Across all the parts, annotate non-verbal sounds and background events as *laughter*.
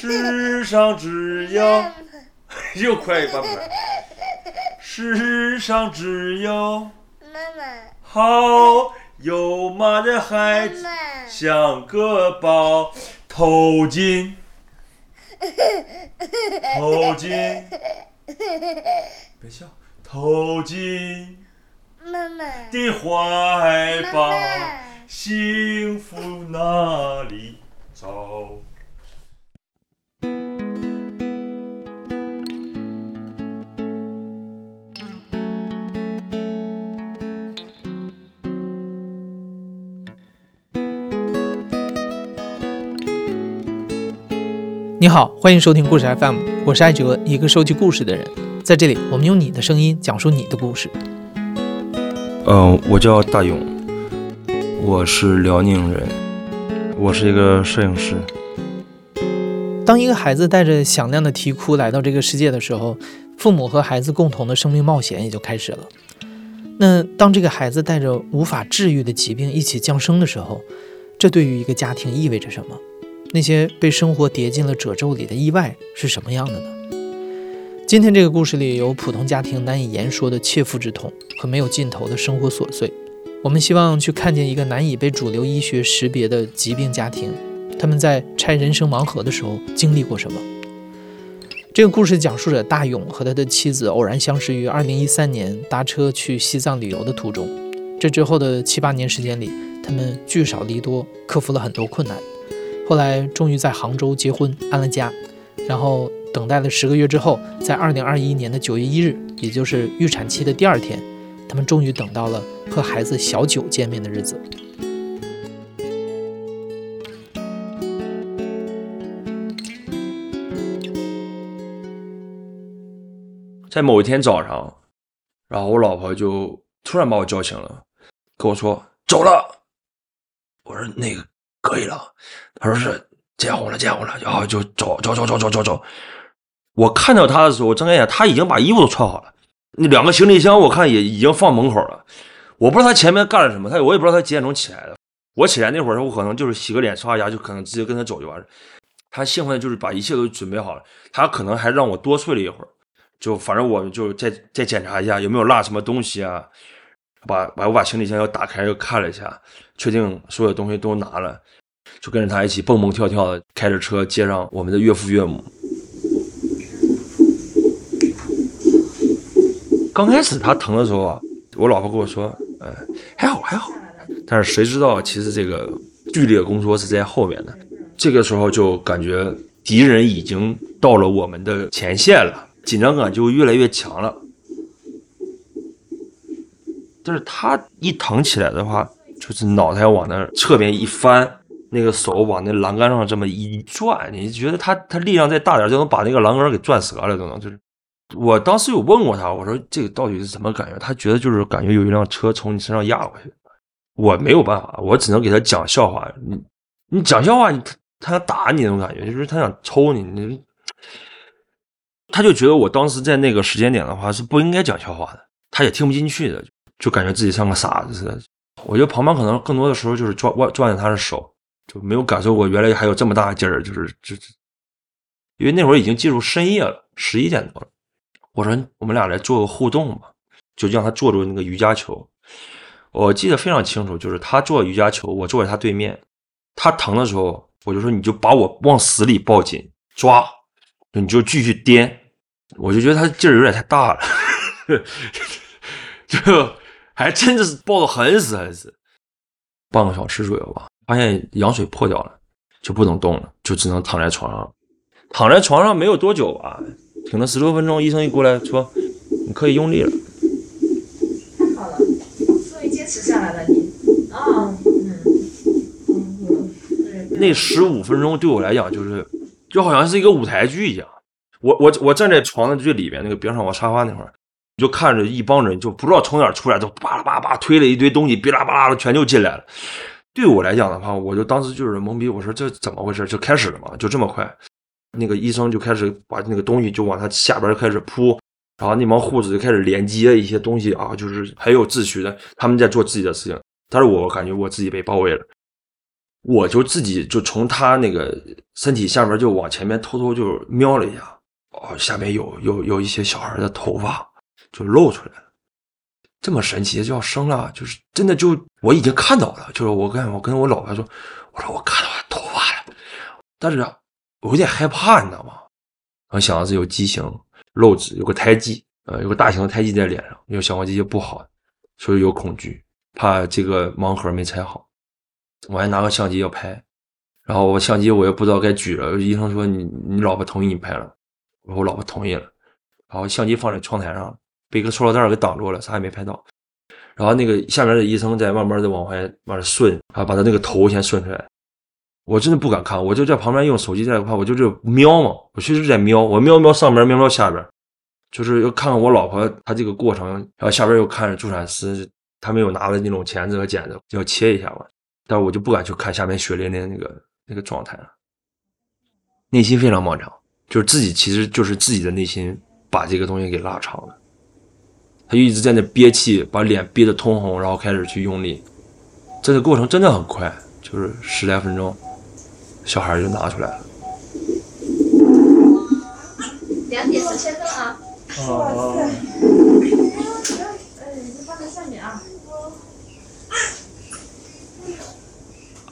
世上只有 *laughs* 又快一半快，世上只有妈妈，好有妈的孩子像个宝，投进投进，别笑，投进妈妈，的怀抱，幸福哪里找？你好，欢迎收听故事 FM，我是艾哲，一个收集故事的人。在这里，我们用你的声音讲述你的故事。嗯，我叫大勇，我是辽宁人，我是一个摄影师。当一个孩子带着响亮的啼哭来到这个世界的时候，父母和孩子共同的生命冒险也就开始了。那当这个孩子带着无法治愈的疾病一起降生的时候，这对于一个家庭意味着什么？那些被生活叠进了褶皱里的意外是什么样的呢？今天这个故事里有普通家庭难以言说的切肤之痛和没有尽头的生活琐碎。我们希望去看见一个难以被主流医学识别的疾病家庭，他们在拆人生盲盒的时候经历过什么。这个故事讲述者大勇和他的妻子偶然相识于2013年搭车去西藏旅游的途中。这之后的七八年时间里，他们聚少离多，克服了很多困难。后来终于在杭州结婚安了家，然后等待了十个月之后，在二零二一年的九月一日，也就是预产期的第二天，他们终于等到了和孩子小九见面的日子。在某一天早上，然后我老婆就突然把我叫醒了，跟我说走了。我说那个可以了。他说是见红了，见红了，然后就走走走走走走走。我看到他的时候，我睁开眼，他已经把衣服都穿好了，那两个行李箱我看也已经放门口了。我不知道他前面干了什么，他我也不知道他几点钟起来的。我起来那会儿，我可能就是洗个脸、刷牙，就可能直接跟他走就完了。他兴奋的就是把一切都准备好了，他可能还让我多睡了一会儿。就反正我就再再检查一下有没有落什么东西啊，把把我把行李箱又打开又看了一下，确定所有东西都拿了，就跟着他一起蹦蹦跳跳的开着车接上我们的岳父岳母。刚开始他疼的时候啊，我老婆跟我说，呃，还好还好，但是谁知道其实这个剧烈工作是在后面的，这个时候就感觉敌人已经到了我们的前线了。紧张感就越来越强了，但是他一疼起来的话，就是脑袋往那侧边一翻，那个手往那栏杆上这么一转，你觉得他他力量再大点，就能把那个栏杆给转折了，都能。就是我当时有问过他，我说这个到底是什么感觉？他觉得就是感觉有一辆车从你身上压过去。我没有办法，我只能给他讲笑话。你你讲笑话，他他想打你那种感觉，就是他想抽你，你。他就觉得我当时在那个时间点的话是不应该讲笑话的，他也听不进去的，就感觉自己像个傻子似的。我觉得旁边可能更多的时候就是抓握抓着他的手，就没有感受过原来还有这么大的劲儿，就是这这，因为那会儿已经进入深夜了，十一点多了。我说我们俩来做个互动吧，就让他坐着那个瑜伽球。我记得非常清楚，就是他做瑜伽球，我坐在他对面。他疼的时候，我就说你就把我往死里抱紧抓。你就继续颠，我就觉得他劲儿有点太大了，*laughs* 就还真的是抱的很死很死。半个小时左右吧，发现羊水破掉了，就不能动了，就只能躺在床上。躺在床上没有多久吧，挺了十多分钟，医生一过来说你可以用力了。太好了，终于坚持下来了你。啊，嗯，嗯，那十五分钟对我来讲就是。就好像是一个舞台剧一样，我我我站在床的最里边那个边上，我沙发那块儿，就看着一帮人，就不知道从哪儿出来，就巴拉巴拉推了一堆东西，哔啦吧啦的全就进来了。对我来讲的话，我就当时就是懵逼，我说这怎么回事？就开始了嘛，就这么快。那个医生就开始把那个东西就往他下边开始铺，然后那帮护士就开始连接一些东西啊，就是很有秩序的，他们在做自己的事情。但是我感觉我自己被包围了。我就自己就从他那个身体下边就往前面偷偷就瞄了一下，哦，下面有有有一些小孩的头发就露出来了，这么神奇就要生了，就是真的就我已经看到了，就是我跟我跟我老婆说，我说我看到他头发了，但是我有点害怕，你知道吗？我想的是有畸形、漏子，有个胎记，呃，有个大型的胎记在脸上，有小黄鸡不好，所以有恐惧，怕这个盲盒没拆好。我还拿个相机要拍，然后我相机我也不知道该举了。医生说你你老婆同意你拍了，我说我老婆同意了，然后相机放在窗台上，被一个塑料袋给挡住了，啥也没拍到。然后那个下面的医生在慢慢的往外往顺，啊，把他那个头先顺出来。我真的不敢看，我就在旁边用手机在看，我就这瞄嘛，我确实在瞄，我瞄瞄上边，瞄瞄下边，就是要看看我老婆她这个过程。然后下边又看着助产师，他们又拿了那种钳子和剪子要切一下嘛。但是我就不敢去看下面血淋淋那个那个状态，内心非常漫长，就是自己其实就是自己的内心把这个东西给拉长了，他就一直在那憋气，把脸憋得通红，然后开始去用力，这个过程真的很快，就是十来分钟，小孩就拿出来了。两点四千分啊！啊。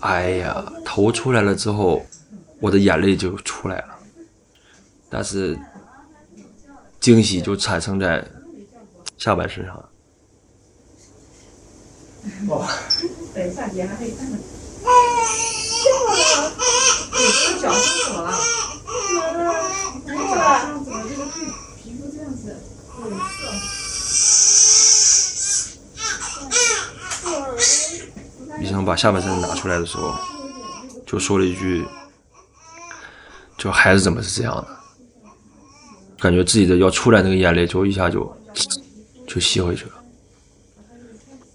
哎呀，头出来了之后，我的眼泪就出来了，但是惊喜就产生在下半身上。哇！等一下，姐还可以看看。你这个脚怎么了？你脚上怎么这个皮皮肤这样子？医生把下半身拿出来的时候，就说了一句：“就孩子怎么是这样的？”感觉自己的要出来那个眼泪，就一下就就吸回去了，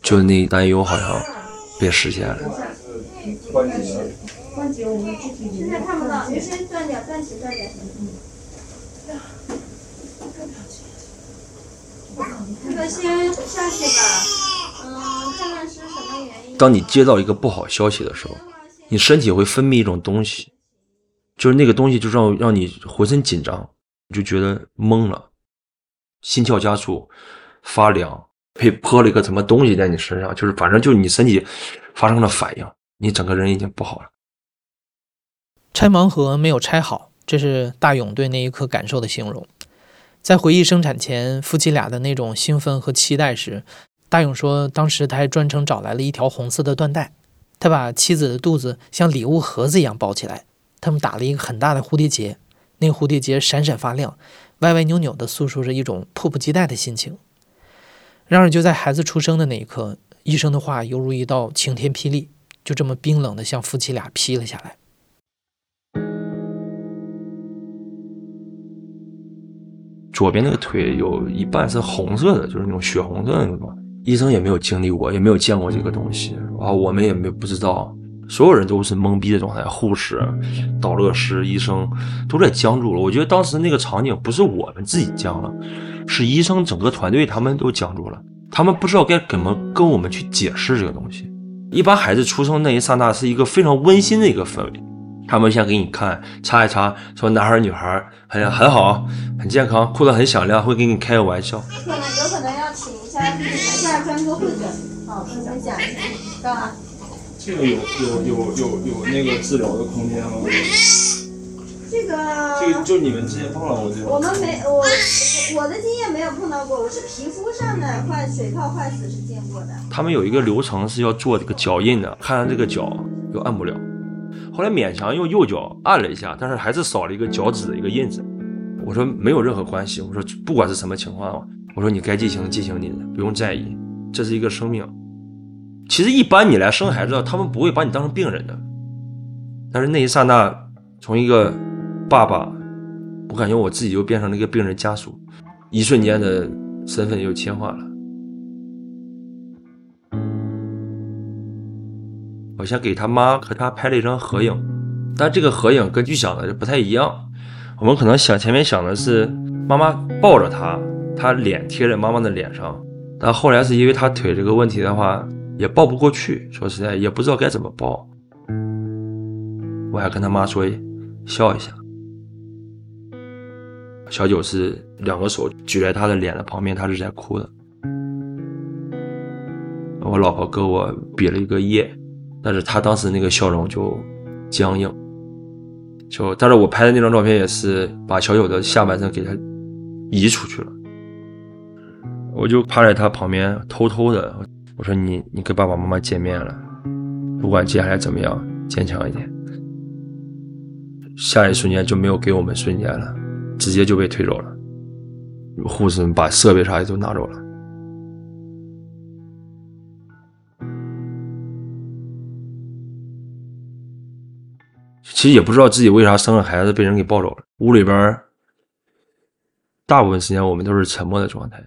就那担忧好像被实现了。现在看不到，你先转点，转起，转点。这个先下去吧。当你接到一个不好消息的时候，你身体会分泌一种东西，就是那个东西就让让你浑身紧张，你就觉得懵了，心跳加速，发凉，被泼了一个什么东西在你身上，就是反正就你身体发生了反应，你整个人已经不好了。拆盲盒没有拆好，这是大勇对那一刻感受的形容。在回忆生产前夫妻俩的那种兴奋和期待时。大勇说，当时他还专程找来了一条红色的缎带，他把妻子的肚子像礼物盒子一样包起来，他们打了一个很大的蝴蝶结，那个蝴蝶结闪闪发亮，歪歪扭扭地诉说着一种迫不及待的心情。然而，就在孩子出生的那一刻，医生的话犹如一道晴天霹雳，就这么冰冷的向夫妻俩劈了下来。左边那个腿有一半是红色的，就是那种血红色的那种。医生也没有经历过，也没有见过这个东西啊，我们也没不知道，所有人都是懵逼的状态，护士、导乐师、医生都在僵住了。我觉得当时那个场景不是我们自己僵了，是医生整个团队他们都僵住了，他们不知道该怎么跟我们去解释这个东西。一般孩子出生那一刹那是一个非常温馨的一个氛围，他们先给你看擦一擦，说男孩女孩很很好，很健康，哭得很响亮，会给你开个玩笑。可能有可能要请一。下下专科会诊，好，跟你讲一下，干嘛？这个有有有有有那个治疗的空间吗？这个这个就你们之前碰到过这个？我们没我我的经验没有碰到过，我是皮肤上的坏水泡坏死是见过的。他们有一个流程是要做这个脚印的，看这个脚又按不了，后来勉强用右脚按了一下，但是还是少了一个脚趾的一个印子。我说没有任何关系，我说不管是什么情况。我说你该进行进行你的，不用在意，这是一个生命。其实一般你来生孩子，他们不会把你当成病人的。但是那一刹那，从一个爸爸，我感觉我自己就变成了一个病人家属，一瞬间的身份又切换了。我先给他妈和他拍了一张合影，但这个合影跟预想的就不太一样。我们可能想前面想的是妈妈抱着他。他脸贴在妈妈的脸上，但后来是因为他腿这个问题的话，也抱不过去。说实在，也不知道该怎么抱。我还跟他妈说笑一下。小九是两个手举在他的脸的旁边，他是在哭的。我老婆跟我比了一个耶，但是他当时那个笑容就僵硬，就但是我拍的那张照片也是把小九的下半身给他移出去了，我就趴在他旁边偷偷的，我说你你跟爸爸妈妈见面了，不管接下来怎么样，坚强一点。下一瞬间就没有给我们瞬间了，直接就被推走了，护士们把设备啥的都拿走了。其实也不知道自己为啥生了孩子被人给抱走了。屋里边大部分时间我们都是沉默的状态，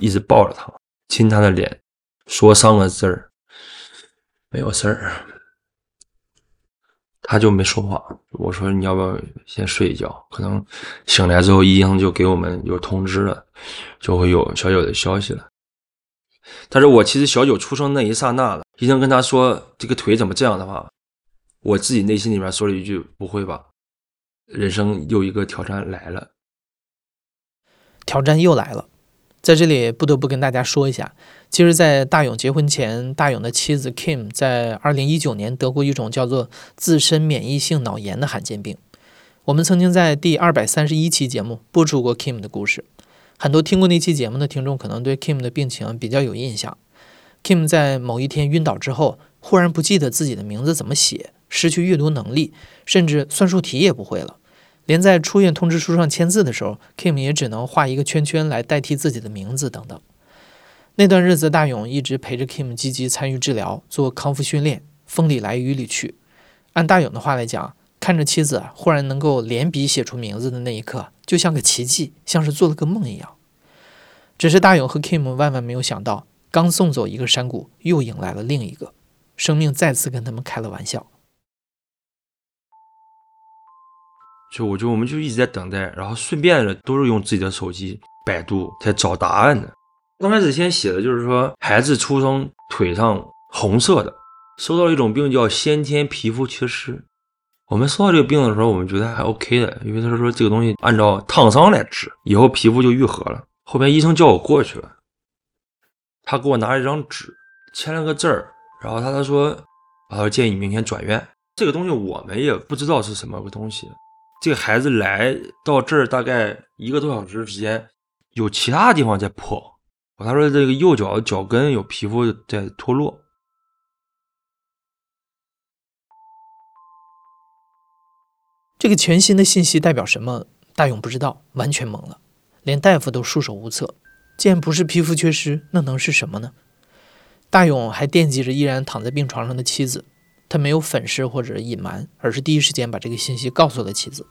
一直抱着他，亲他的脸，说三个字儿，没有事儿。他就没说话。我说你要不要先睡一觉？可能醒来之后医生就给我们有通知了，就会有小九的消息了。但是我其实小九出生那一刹那了，医生跟他说这个腿怎么这样的话。我自己内心里面说了一句：“不会吧，人生又一个挑战来了。”挑战又来了，在这里不得不跟大家说一下，其实，在大勇结婚前，大勇的妻子 Kim 在二零一九年得过一种叫做自身免疫性脑炎的罕见病。我们曾经在第二百三十一期节目播出过 Kim 的故事，很多听过那期节目的听众可能对 Kim 的病情比较有印象。Kim 在某一天晕倒之后，忽然不记得自己的名字怎么写。失去阅读能力，甚至算术题也不会了。连在出院通知书上签字的时候，Kim 也只能画一个圈圈来代替自己的名字等等。那段日子，大勇一直陪着 Kim 积极参与治疗，做康复训练，风里来雨里去。按大勇的话来讲，看着妻子忽然能够连笔写出名字的那一刻，就像个奇迹，像是做了个梦一样。只是大勇和 Kim 万万没有想到，刚送走一个山谷，又迎来了另一个，生命再次跟他们开了玩笑。就我就我们就一直在等待，然后顺便的都是用自己的手机百度在找答案的。刚开始先写的就是说孩子出生腿上红色的，收到了一种病叫先天皮肤缺失。我们收到这个病的时候，我们觉得还 OK 的，因为他说这个东西按照烫伤来治，以后皮肤就愈合了。后边医生叫我过去了，他给我拿了一张纸，签了个字儿，然后他他说，他说建议你明天转院。这个东西我们也不知道是什么个东西。这孩子来到这儿大概一个多小时时间，有其他地方在破。他说这个右脚脚跟有皮肤在脱落。这个全新的信息代表什么？大勇不知道，完全懵了，连大夫都束手无策。既然不是皮肤缺失，那能是什么呢？大勇还惦记着依然躺在病床上的妻子。他没有粉饰或者隐瞒，而是第一时间把这个信息告诉了妻子。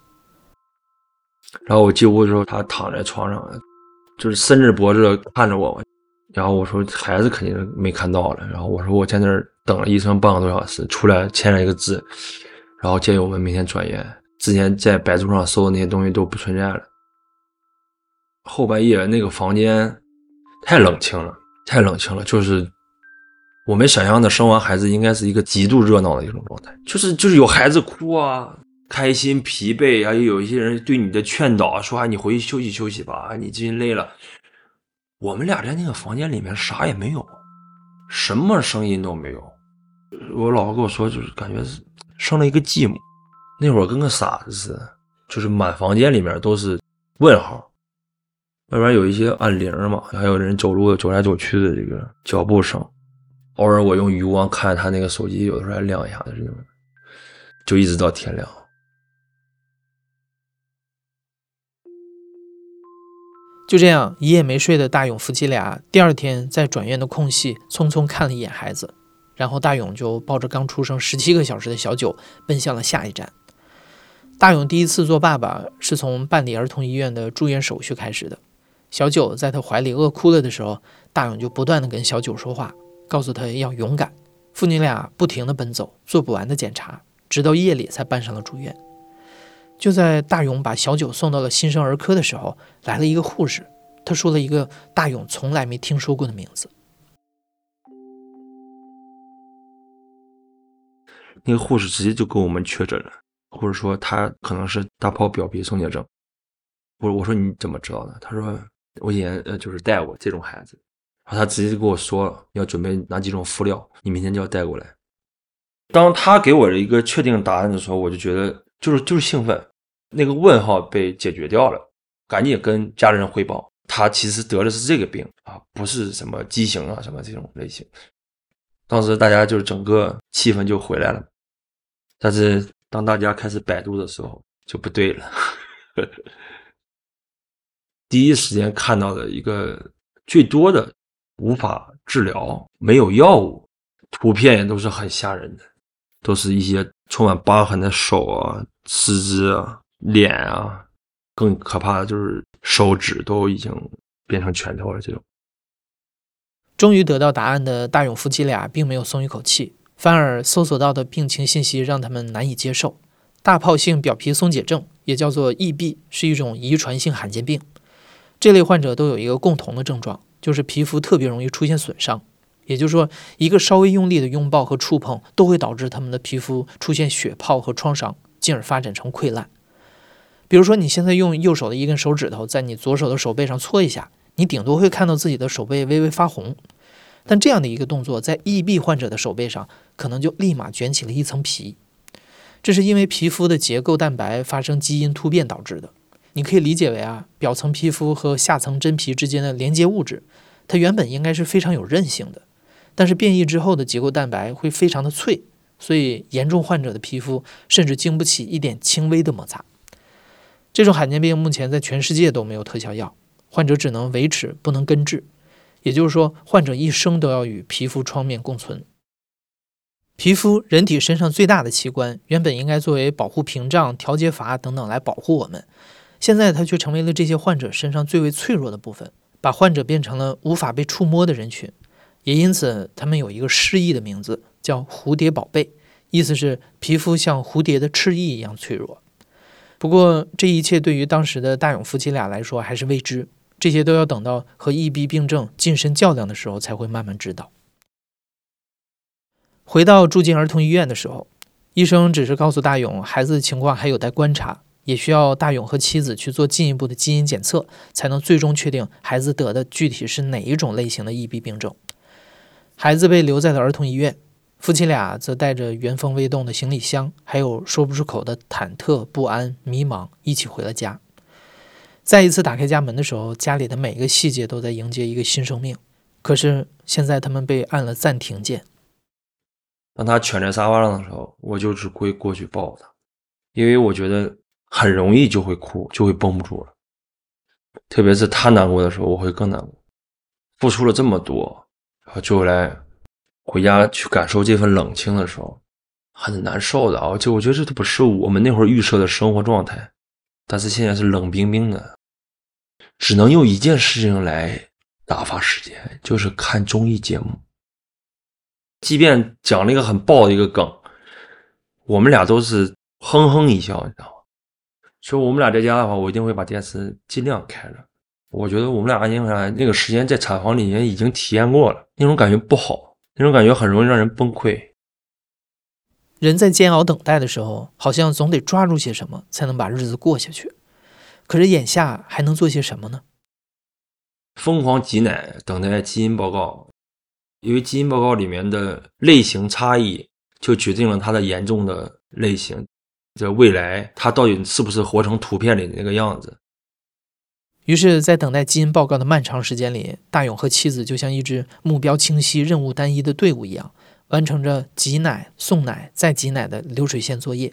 然后我进屋的时候，他躺在床上，就是伸着脖子看着我。然后我说孩子肯定没看到了。然后我说我在那儿等了医生半个多小时，出来签了一个字，然后建议我们明天转院。之前在百度上搜的那些东西都不存在了。后半夜那个房间太冷清了，太冷清了，就是。我们想象的生完孩子应该是一个极度热闹的一种状态，就是就是有孩子哭啊，开心、疲惫，还有有一些人对你的劝导，说啊你回去休息休息吧，你最近累了。我们俩在那个房间里面啥也没有，什么声音都没有。我老婆跟我说，就是感觉是生了一个寂寞。那会儿跟个傻子似的，就是满房间里面都是问号，外边有一些按铃嘛，还有人走路走来走去的这个脚步声。偶尔我用余光看他那个手机，有的时候还亮一下的这种，就一直到天亮。就这样一夜没睡的大勇夫妻俩，第二天在转院的空隙，匆匆看了一眼孩子，然后大勇就抱着刚出生十七个小时的小九，奔向了下一站。大勇第一次做爸爸是从办理儿童医院的住院手续开始的。小九在他怀里饿哭了的时候，大勇就不断的跟小九说话。告诉他要勇敢，父女俩不停的奔走，做不完的检查，直到夜里才办上了住院。就在大勇把小九送到了新生儿科的时候，来了一个护士，他说了一个大勇从来没听说过的名字。那个护士直接就给我们确诊了，或者说他可能是大泡表皮松解症。我我说你怎么知道的？他说我以前呃就是带过这种孩子，然后他直接就跟我说了，要准备哪几种敷料，你明天就要带过来。当他给我的一个确定答案的时候，我就觉得就是就是兴奋，那个问号被解决掉了，赶紧跟家人汇报，他其实得的是这个病啊，不是什么畸形啊什么这种类型。当时大家就是整个气氛就回来了，但是当大家开始百度的时候就不对了。*laughs* 第一时间看到的一个最多的无法治疗、没有药物，图片也都是很吓人的，都是一些充满疤痕的手啊、四肢啊、脸啊，更可怕的就是手指都已经变成拳头了。这种终于得到答案的大勇夫妻俩并没有松一口气，反而搜索到的病情信息让他们难以接受。大疱性表皮松解症，也叫做 EB，是一种遗传性罕见病。这类患者都有一个共同的症状，就是皮肤特别容易出现损伤。也就是说，一个稍微用力的拥抱和触碰都会导致他们的皮肤出现血泡和创伤，进而发展成溃烂。比如说，你现在用右手的一根手指头在你左手的手背上搓一下，你顶多会看到自己的手背微微发红。但这样的一个动作，在 EB 患者的手背上，可能就立马卷起了一层皮。这是因为皮肤的结构蛋白发生基因突变导致的。你可以理解为啊，表层皮肤和下层真皮之间的连接物质，它原本应该是非常有韧性的，但是变异之后的结构蛋白会非常的脆，所以严重患者的皮肤甚至经不起一点轻微的摩擦。这种罕见病目前在全世界都没有特效药，患者只能维持，不能根治。也就是说，患者一生都要与皮肤创面共存。皮肤，人体身上最大的器官，原本应该作为保护屏障、调节阀等等来保护我们。现在它却成为了这些患者身上最为脆弱的部分，把患者变成了无法被触摸的人群，也因此他们有一个诗意的名字，叫“蝴蝶宝贝”，意思是皮肤像蝴蝶的翅翼一样脆弱。不过这一切对于当时的大勇夫妻俩来说还是未知，这些都要等到和 EB 病症近身较量的时候才会慢慢知道。回到住进儿童医院的时候，医生只是告诉大勇，孩子的情况还有待观察。也需要大勇和妻子去做进一步的基因检测，才能最终确定孩子得的具体是哪一种类型的 EB 病症。孩子被留在了儿童医院，夫妻俩则带着原封未动的行李箱，还有说不出口的忐忑不安、迷茫，一起回了家。再一次打开家门的时候，家里的每一个细节都在迎接一个新生命。可是现在他们被按了暂停键。当他蜷在沙发上的时候，我就只会过去抱他，因为我觉得。很容易就会哭，就会绷不住了。特别是他难过的时候，我会更难过。付出了这么多，然后就来回家去感受这份冷清的时候，很难受的啊！就我觉得这都不是我们那会儿预设的生活状态，但是现在是冷冰冰的，只能用一件事情来打发时间，就是看综艺节目。即便讲了一个很爆的一个梗，我们俩都是哼哼一笑，你知道吗？所以我们俩在家的话，我一定会把电视尽量开着。我觉得我们俩安静下来，那个时间在产房里面已经体验过了，那种感觉不好，那种感觉很容易让人崩溃。人在煎熬等待的时候，好像总得抓住些什么才能把日子过下去。可是眼下还能做些什么呢？疯狂挤奶，等待基因报告，因为基因报告里面的类型差异，就决定了它的严重的类型。这未来它到底是不是活成图片里的那个样子？于是，在等待基因报告的漫长时间里，大勇和妻子就像一支目标清晰、任务单一的队伍一样，完成着挤奶、送奶、再挤奶的流水线作业。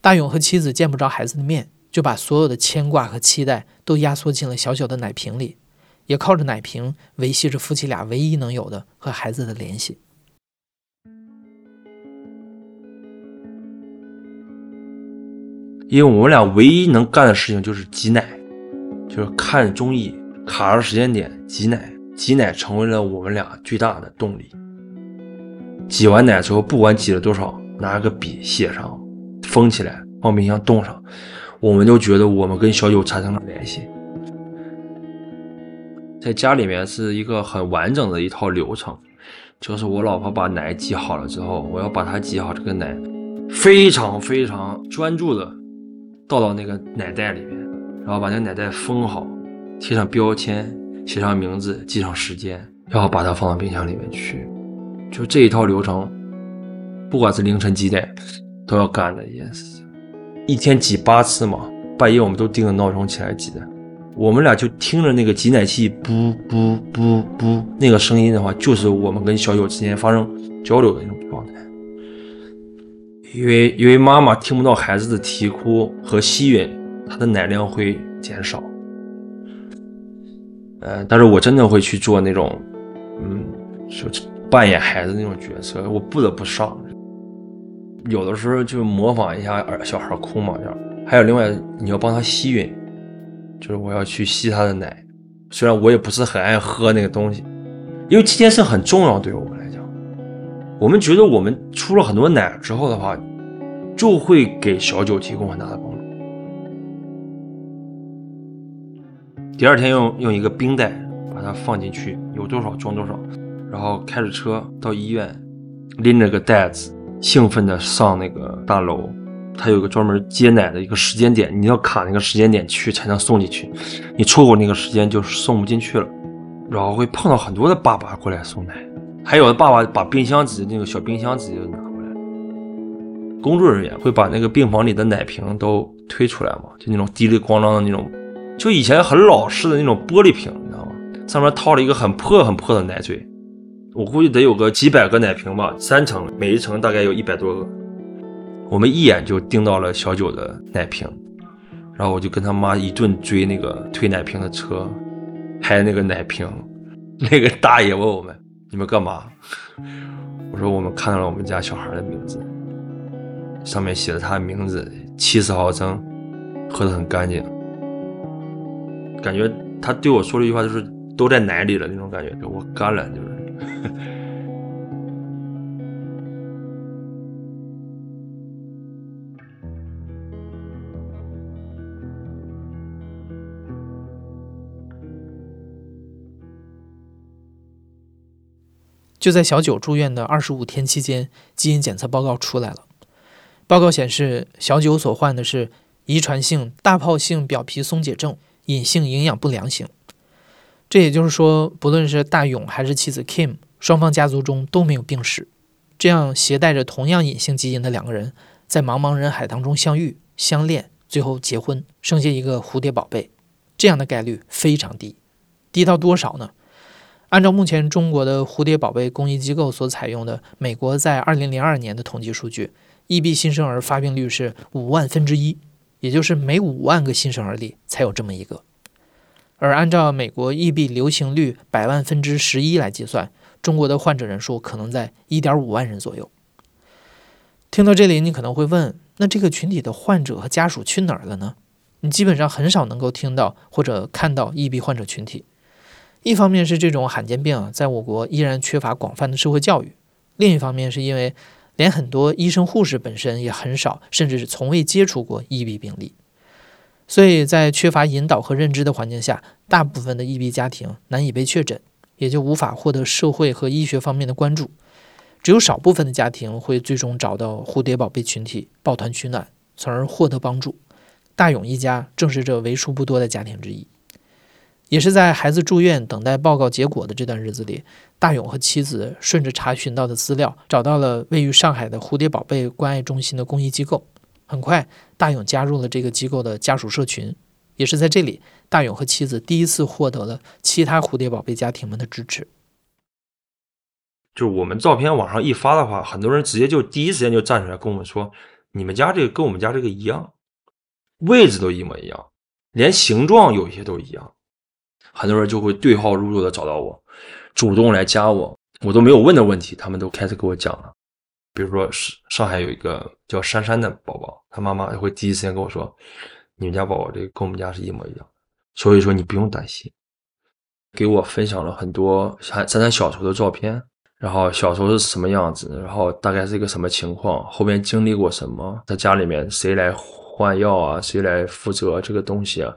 大勇和妻子见不着孩子的面，就把所有的牵挂和期待都压缩进了小小的奶瓶里，也靠着奶瓶维系着夫妻俩唯一能有的和孩子的联系。因为我们俩唯一能干的事情就是挤奶，就是看综艺，卡着时间点挤奶，挤奶成为了我们俩最大的动力。挤完奶之后，不管挤了多少，拿个笔写上，封起来，放冰箱冻上，我们都觉得我们跟小九产生了联系。在家里面是一个很完整的一套流程，就是我老婆把奶挤好了之后，我要把她挤好这个奶，非常非常专注的倒到那个奶袋里面，然后把那奶袋封好，贴上标签，写上名字，记上时间，然后把它放到冰箱里面去。就这一套流程，不管是凌晨几点，都要干的一件事情。一天挤八次嘛，半夜我们都定个闹钟起来挤的。我们俩就听着那个挤奶器噗噗噗噗那个声音的话，就是我们跟小九之间发生交流的那种状态。因为因为妈妈听不到孩子的啼哭和吸吮，他的奶量会减少。呃，但是我真的会去做那种，嗯，就扮演孩子那种角色，我不得不上。有的时候就模仿一下小孩哭嘛，这样。还有另外，你要帮他吸吮，就是我要去吸他的奶。虽然我也不是很爱喝那个东西，因为这件事很重要对于我们来讲。我们觉得我们出了很多奶之后的话，就会给小九提供很大的帮助。第二天用用一个冰袋把它放进去，有多少装多少，然后开着车到医院，拎着个袋子，兴奋的上那个大楼。它有个专门接奶的一个时间点，你要卡那个时间点去才能送进去，你错过那个时间就送不进去了。然后会碰到很多的爸爸过来送奶，还有的爸爸把冰箱直接那个小冰箱直接拿过来。工作人员会把那个病房里的奶瓶都推出来嘛，就那种滴里咣啷的那种，就以前很老式的那种玻璃瓶，你知道吗？上面套了一个很破很破的奶嘴，我估计得有个几百个奶瓶吧，三层，每一层大概有一百多个。我们一眼就盯到了小九的奶瓶，然后我就跟他妈一顿追那个推奶瓶的车，还有那个奶瓶。*laughs* 那个大爷问我们：“你们干嘛？”我说：“我们看到了我们家小孩的名字，上面写了他的名字，七十毫升，喝得很干净。感觉他对我说了一句话，就是都在奶里了那种感觉，我干了就是。”就在小九住院的二十五天期间，基因检测报告出来了。报告显示，小九所患的是遗传性大疱性表皮松解症隐性营养不良型。这也就是说，不论是大勇还是妻子 Kim，双方家族中都没有病史。这样携带着同样隐性基因的两个人，在茫茫人海当中相遇、相恋，最后结婚，生下一个蝴蝶宝贝，这样的概率非常低。低到多少呢？按照目前中国的蝴蝶宝贝公益机构所采用的美国在二零零二年的统计数据，EB 新生儿发病率是五万分之一，也就是每五万个新生儿里才有这么一个。而按照美国 EB 流行率百万分之十一来计算，中国的患者人数可能在一点五万人左右。听到这里，你可能会问：那这个群体的患者和家属去哪儿了呢？你基本上很少能够听到或者看到 EB 患者群体。一方面是这种罕见病啊，在我国依然缺乏广泛的社会教育；另一方面是因为连很多医生护士本身也很少，甚至是从未接触过 EB 病例，所以在缺乏引导和认知的环境下，大部分的 EB 家庭难以被确诊，也就无法获得社会和医学方面的关注。只有少部分的家庭会最终找到蝴蝶宝贝群体，抱团取暖，从而获得帮助。大勇一家正是这为数不多的家庭之一。也是在孩子住院等待报告结果的这段日子里，大勇和妻子顺着查询到的资料，找到了位于上海的蝴蝶宝贝关爱中心的公益机构。很快，大勇加入了这个机构的家属社群。也是在这里，大勇和妻子第一次获得了其他蝴蝶宝贝家庭们的支持。就是我们照片往上一发的话，很多人直接就第一时间就站出来跟我们说：“你们家这个跟我们家这个一样，位置都一模一样，连形状有些都一样。”很多人就会对号入座的找到我，主动来加我，我都没有问的问题，他们都开始给我讲了。比如说，上上海有一个叫珊珊的宝宝，他妈妈会第一时间跟我说：“你们家宝宝这个跟我们家是一模一样，所以说你不用担心。”给我分享了很多珊珊小时候的照片，然后小时候是什么样子，然后大概是一个什么情况，后面经历过什么，在家里面谁来换药啊，谁来负责这个东西啊？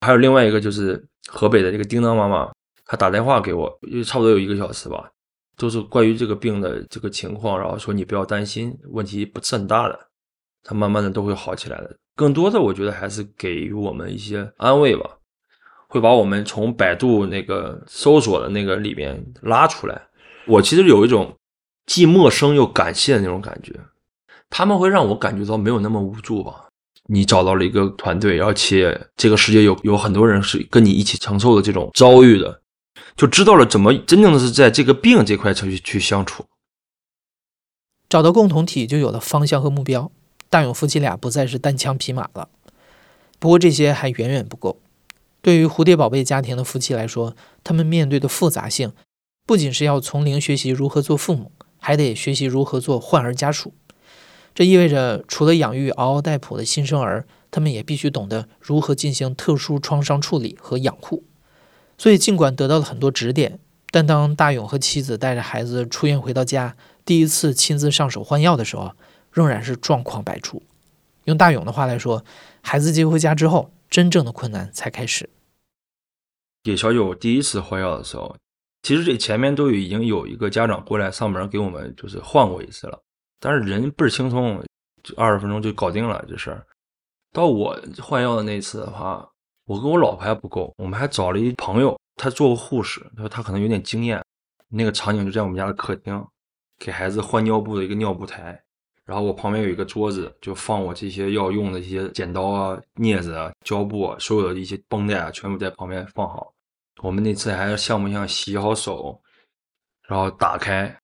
还有另外一个就是。河北的这个叮当妈妈，她打电话给我，就差不多有一个小时吧，都是关于这个病的这个情况，然后说你不要担心，问题不是很大的，它慢慢的都会好起来的。更多的，我觉得还是给予我们一些安慰吧，会把我们从百度那个搜索的那个里面拉出来。我其实有一种既陌生又感谢的那种感觉，他们会让我感觉到没有那么无助吧。你找到了一个团队，而且这个世界有有很多人是跟你一起承受的这种遭遇的，就知道了怎么真正的是在这个病这块去去相处。找到共同体，就有了方向和目标。大勇夫妻俩不再是单枪匹马了。不过这些还远远不够。对于蝴蝶宝贝家庭的夫妻来说，他们面对的复杂性，不仅是要从零学习如何做父母，还得学习如何做患儿家属。这意味着，除了养育嗷嗷待哺的新生儿，他们也必须懂得如何进行特殊创伤处理和养护。所以，尽管得到了很多指点，但当大勇和妻子带着孩子出院回到家，第一次亲自上手换药的时候，仍然是状况百出。用大勇的话来说，孩子接回家之后，真正的困难才开始。给小九第一次换药的时候，其实这前面都已经有一个家长过来上门给我们就是换过一次了，但是人倍儿轻松，就二十分钟就搞定了这事儿。到我换药的那次的话，我跟我老婆还不够，我们还找了一朋友，他做过护士，他说他可能有点经验。那个场景就在我们家的客厅。给孩子换尿布的一个尿布台，然后我旁边有一个桌子，就放我这些要用的一些剪刀啊、镊子啊、胶布啊，所有的一些绷带啊，全部在旁边放好。我们那次还像不像洗好手，然后打开，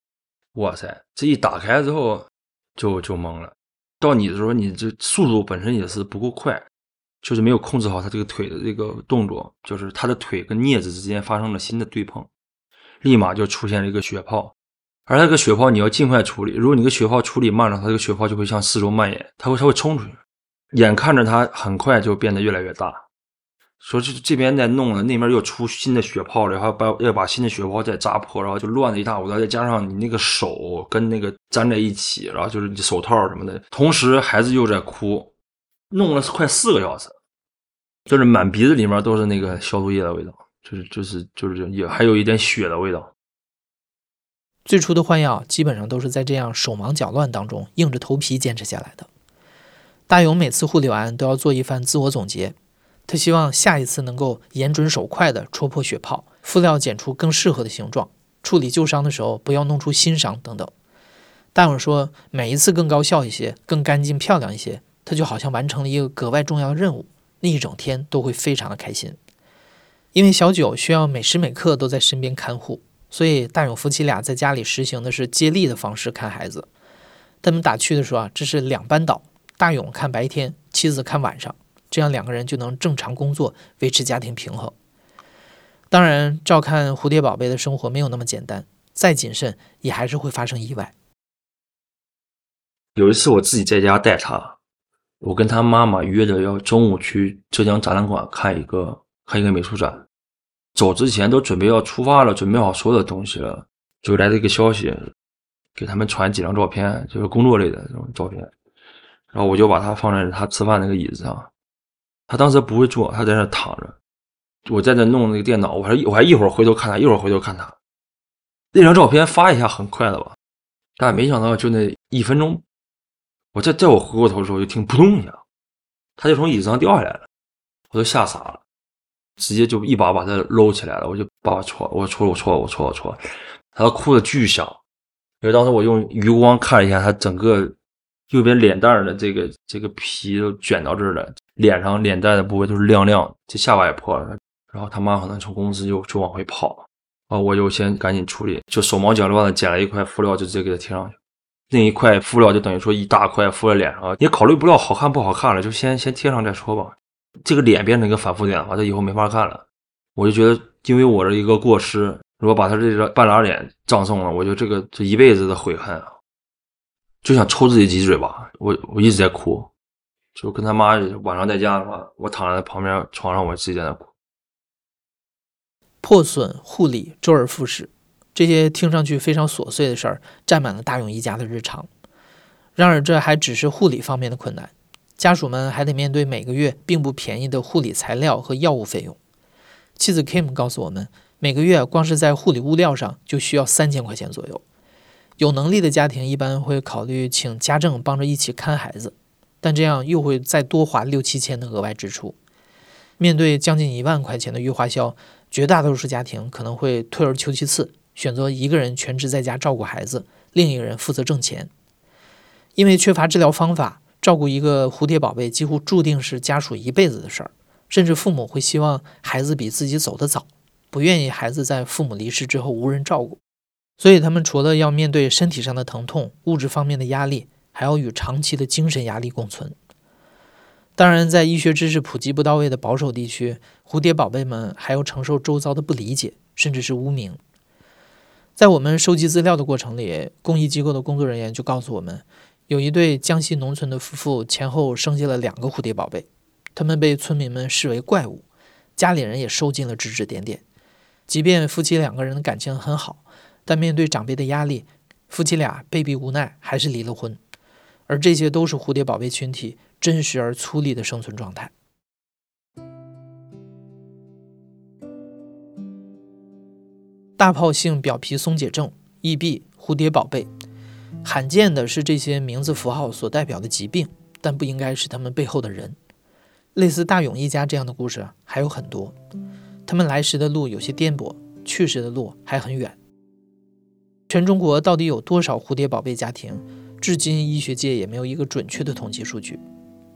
哇塞，这一打开之后就就懵了。到你的时候，你这速度本身也是不够快，就是没有控制好他这个腿的这个动作，就是他的腿跟镊子之间发生了新的对碰，立马就出现了一个血泡。而那个血泡你要尽快处理，如果你个血泡处理慢了，它这个血泡就会向四周蔓延，它会它会冲出去，眼看着它很快就变得越来越大。说这这边在弄了，那边又出新的血泡了，还要把要把新的血泡再扎破，然后就乱了一大屋子。再加上你那个手跟那个粘在一起，然后就是你手套什么的，同时孩子又在哭，弄了快四个小时，就是满鼻子里面都是那个消毒液的味道，就是就是就是也还有一点血的味道。最初的换药基本上都是在这样手忙脚乱当中硬着头皮坚持下来的。大勇每次护理完都要做一番自我总结，他希望下一次能够眼准手快地戳破血泡，敷料剪出更适合的形状，处理旧伤的时候不要弄出新伤等等。大勇说，每一次更高效一些，更干净漂亮一些，他就好像完成了一个格外重要的任务，那一整天都会非常的开心。因为小九需要每时每刻都在身边看护。所以，大勇夫妻俩在家里实行的是接力的方式看孩子。他们打趣的说：“啊，这是两班倒，大勇看白天，妻子看晚上，这样两个人就能正常工作，维持家庭平衡。”当然，照看蝴蝶宝贝的生活没有那么简单，再谨慎也还是会发生意外。有一次，我自己在家带他，我跟他妈妈约着要中午去浙江展览馆看一个看一个美术展。走之前都准备要出发了，准备好所有的东西了，就来了一个消息，给他们传几张照片，就是工作类的这种照片。然后我就把它放在他吃饭那个椅子上，他当时不会坐，他在那躺着，我在那弄那个电脑，我还我还一会儿回头看他，一会儿回头看他。那张照片发一下很快的吧，但没想到就那一分钟，我在在我回过头的时候就听扑通一下，他就从椅子上掉下来了，我都吓傻了。直接就一把把他搂起来了，我就把我戳，我戳我戳我戳我戳，他哭的巨响，因为当时我用余光看了一下他整个右边脸蛋的这个这个皮都卷到这儿了，脸上脸蛋的部位都是亮亮，这下巴也破了，然后他妈可能从公司就就往回跑，啊，我就先赶紧处理，就手忙脚乱的捡了一块敷料就直接给他贴上去，那一块敷料就等于说一大块敷在脸上，也考虑不了好看不好看了，就先先贴上再说吧。这个脸变成一个反复点，反正以后没法看了。我就觉得，因为我的一个过失，如果把他这个半拉脸葬送了，我觉得这个这一辈子的悔恨啊，就想抽自己几嘴巴。我我一直在哭，就跟他妈晚上在家的话，我躺在旁边床上，我自己在那哭。破损护理周而复始，这些听上去非常琐碎的事儿，占满了大勇一家的日常。然而，这还只是护理方面的困难。家属们还得面对每个月并不便宜的护理材料和药物费用。妻子 Kim 告诉我们，每个月光是在护理物料上就需要三千块钱左右。有能力的家庭一般会考虑请家政帮着一起看孩子，但这样又会再多花六七千的额外支出。面对将近一万块钱的月花销，绝大多数家庭可能会退而求其次，选择一个人全职在家照顾孩子，另一个人负责挣钱。因为缺乏治疗方法，照顾一个蝴蝶宝贝几乎注定是家属一辈子的事儿，甚至父母会希望孩子比自己走得早，不愿意孩子在父母离世之后无人照顾。所以，他们除了要面对身体上的疼痛、物质方面的压力，还要与长期的精神压力共存。当然，在医学知识普及不到位的保守地区，蝴蝶宝贝们还要承受周遭的不理解，甚至是污名。在我们收集资料的过程里，公益机构的工作人员就告诉我们，有一对江西农村的夫妇前后生下了两个蝴蝶宝贝，他们被村民们视为怪物，家里人也受尽了指指点点。即便夫妻两个人的感情很好。但面对长辈的压力，夫妻俩被逼无奈，还是离了婚。而这些都是蝴蝶宝贝群体真实而粗粝的生存状态。大炮性表皮松解症 （EB）、蝴蝶宝贝，罕见的是这些名字符号所代表的疾病，但不应该是他们背后的人。类似大勇一家这样的故事还有很多，他们来时的路有些颠簸，去时的路还很远。全中国到底有多少蝴蝶宝贝家庭？至今医学界也没有一个准确的统计数据。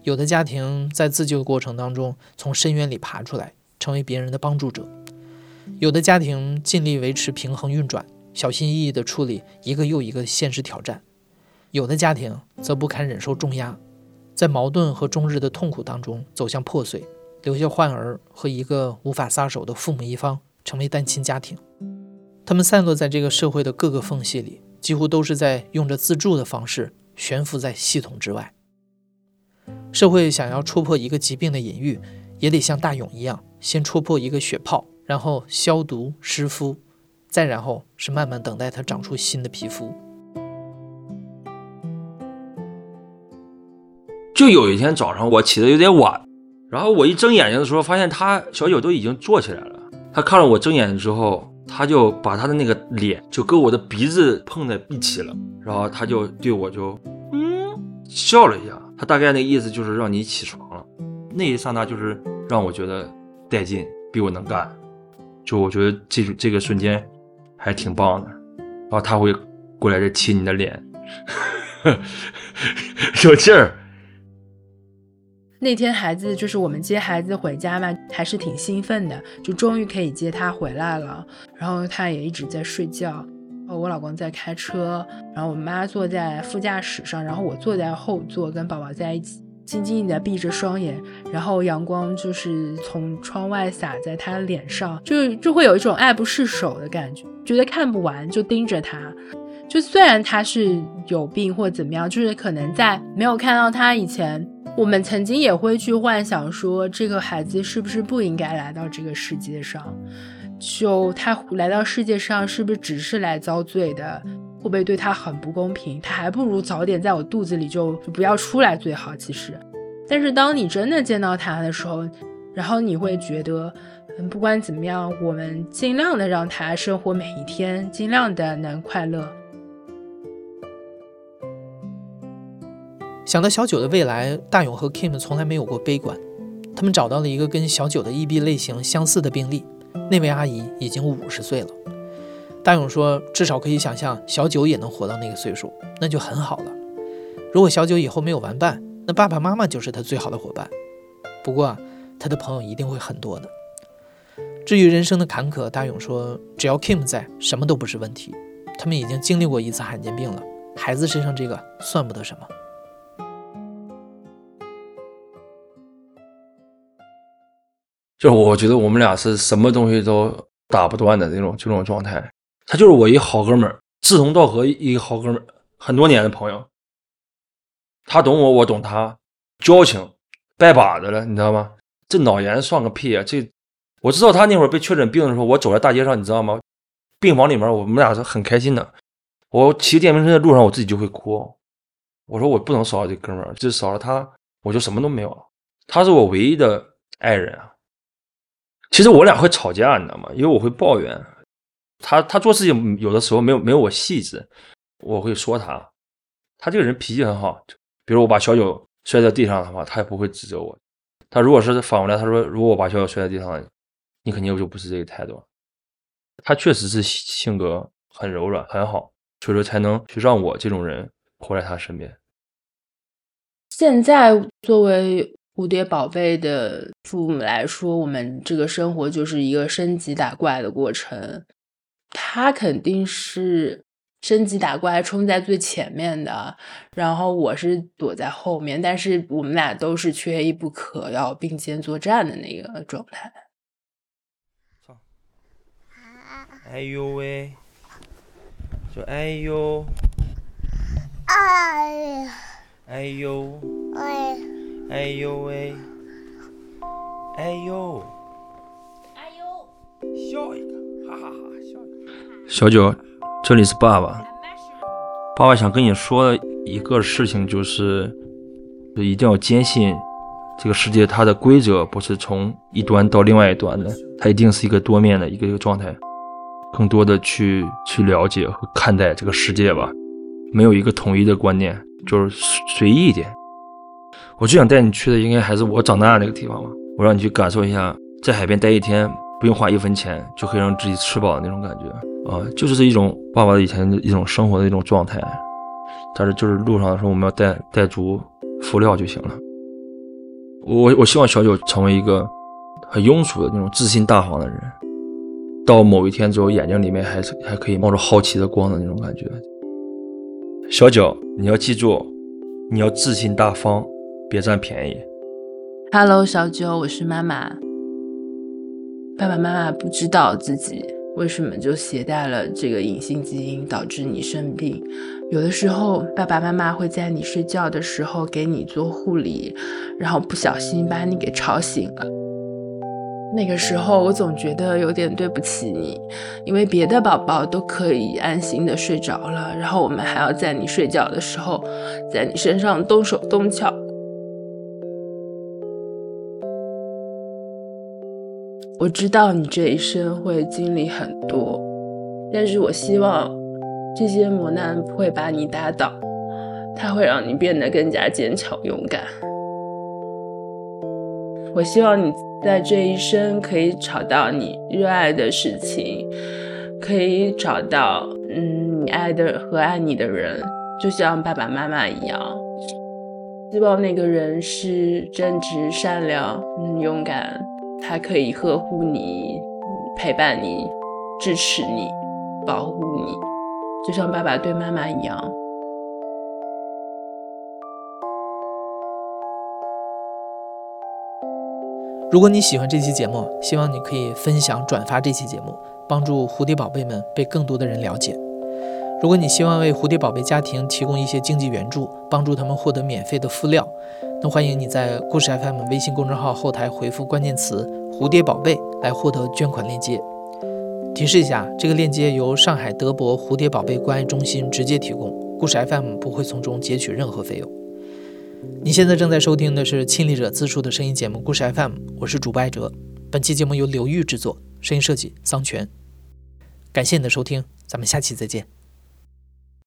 有的家庭在自救过程当中从深渊里爬出来，成为别人的帮助者；有的家庭尽力维持平衡运转，小心翼翼地处理一个又一个现实挑战；有的家庭则不堪忍受重压，在矛盾和终日的痛苦当中走向破碎，留下患儿和一个无法撒手的父母一方，成为单亲家庭。他们散落在这个社会的各个缝隙里，几乎都是在用着自助的方式悬浮在系统之外。社会想要戳破一个疾病的隐喻，也得像大勇一样，先戳破一个血泡，然后消毒湿敷，再然后是慢慢等待它长出新的皮肤。就有一天早上，我起的有点晚，然后我一睁眼睛的时候，发现他小九都已经坐起来了。他看了我睁眼睛之后。他就把他的那个脸就跟我的鼻子碰在一起了，然后他就对我就嗯笑了一下，他大概那意思就是让你起床了。那一刹那就是让我觉得带劲，比我能干，就我觉得这这个瞬间还挺棒的。然后他会过来再亲你的脸，*laughs* 有劲儿。那天孩子就是我们接孩子回家嘛，还是挺兴奋的，就终于可以接他回来了。然后他也一直在睡觉，我老公在开车，然后我妈坐在副驾驶上，然后我坐在后座跟宝宝在一起，静静的闭着双眼，然后阳光就是从窗外洒在他脸上，就就会有一种爱不释手的感觉，觉得看不完就盯着他。就虽然他是有病或怎么样，就是可能在没有看到他以前。我们曾经也会去幻想说，这个孩子是不是不应该来到这个世界上？就他来到世界上，是不是只是来遭罪的？会不会对他很不公平？他还不如早点在我肚子里就就不要出来最好。其实，但是当你真的见到他的时候，然后你会觉得，嗯，不管怎么样，我们尽量的让他生活每一天，尽量的能快乐。想到小九的未来，大勇和 Kim 从来没有过悲观。他们找到了一个跟小九的 EB 类型相似的病例，那位阿姨已经五十岁了。大勇说：“至少可以想象小九也能活到那个岁数，那就很好了。如果小九以后没有玩伴，那爸爸妈妈就是他最好的伙伴。不过，他的朋友一定会很多的。至于人生的坎坷，大勇说：只要 Kim 在，什么都不是问题。他们已经经历过一次罕见病了，孩子身上这个算不得什么。”就是我觉得我们俩是什么东西都打不断的那种这种状态。他就是我一好哥们儿，志同道合一个好哥们儿，很多年的朋友。他懂我，我懂他，交情拜把子了，你知道吗？这脑炎算个屁啊！这我知道他那会儿被确诊病的时候，我走在大街上，你知道吗？病房里面，我们俩是很开心的。我骑电瓶车的路上，我自己就会哭。我说我不能少了这哥们儿，就少了他，我就什么都没有了。他是我唯一的爱人啊。其实我俩会吵架，你知道吗？因为我会抱怨他，他做事情有的时候没有没有我细致，我会说他。他这个人脾气很好，比如我把小九摔在地上的话，他也不会指责我。他如果是反过来，他说如果我把小九摔在地上，你肯定就不是这个态度。他确实是性格很柔软很好，所以说才能去让我这种人活在他身边。现在作为蝴蝶宝贝的父母来说，我们这个生活就是一个升级打怪的过程。他肯定是升级打怪冲在最前面的，然后我是躲在后面，但是我们俩都是缺一不可，要并肩作战的那个状态。哎呦喂，就哎呦，哎哎呦，哎哎呦喂，哎呦，哎呦！笑一个，哈哈哈，笑一个。小九，这里是爸爸，爸爸想跟你说一个事情，就是，就一定要坚信，这个世界它的规则不是从一端到另外一端的，它一定是一个多面的一个一个状态。更多的去去了解和看待这个世界吧，没有一个统一的观念，就是随意一点。我最想带你去的应该还是我长大的那个地方吧，我让你去感受一下，在海边待一天不用花一分钱就可以让自己吃饱的那种感觉啊，就是这一种爸爸以前的一种生活的一种状态。但是就是路上的时候我们要带带足辅料就行了。我我希望小九成为一个很庸俗的那种自信大方的人。到某一天之后，眼睛里面还是还可以冒着好奇的光的那种感觉。小九，你要记住，你要自信大方，别占便宜。Hello，小九，我是妈妈。爸爸妈妈不知道自己为什么就携带了这个隐性基因，导致你生病。有的时候，爸爸妈妈会在你睡觉的时候给你做护理，然后不小心把你给吵醒了。那个时候，我总觉得有点对不起你，因为别的宝宝都可以安心的睡着了，然后我们还要在你睡觉的时候，在你身上动手动脚。我知道你这一生会经历很多，但是我希望这些磨难不会把你打倒，它会让你变得更加坚强勇敢。我希望你在这一生可以找到你热爱的事情，可以找到嗯你爱的和爱你的人，就像爸爸妈妈一样。希望那个人是正直、善良、嗯勇敢，他可以呵护你、陪伴你、支持你、保护你，就像爸爸对妈妈一样。如果你喜欢这期节目，希望你可以分享、转发这期节目，帮助蝴蝶宝贝们被更多的人了解。如果你希望为蝴蝶宝贝家庭提供一些经济援助，帮助他们获得免费的敷料，那欢迎你在故事 FM 微信公众号后台回复关键词“蝴蝶宝贝”来获得捐款链接。提示一下，这个链接由上海德博蝴蝶宝贝关爱中心直接提供，故事 FM 不会从中截取任何费用。你现在正在收听的是亲历者自述的声音节目《故事 FM》，我是主播艾哲。本期节目由刘玉制作，声音设计桑泉。感谢你的收听，咱们下期再见。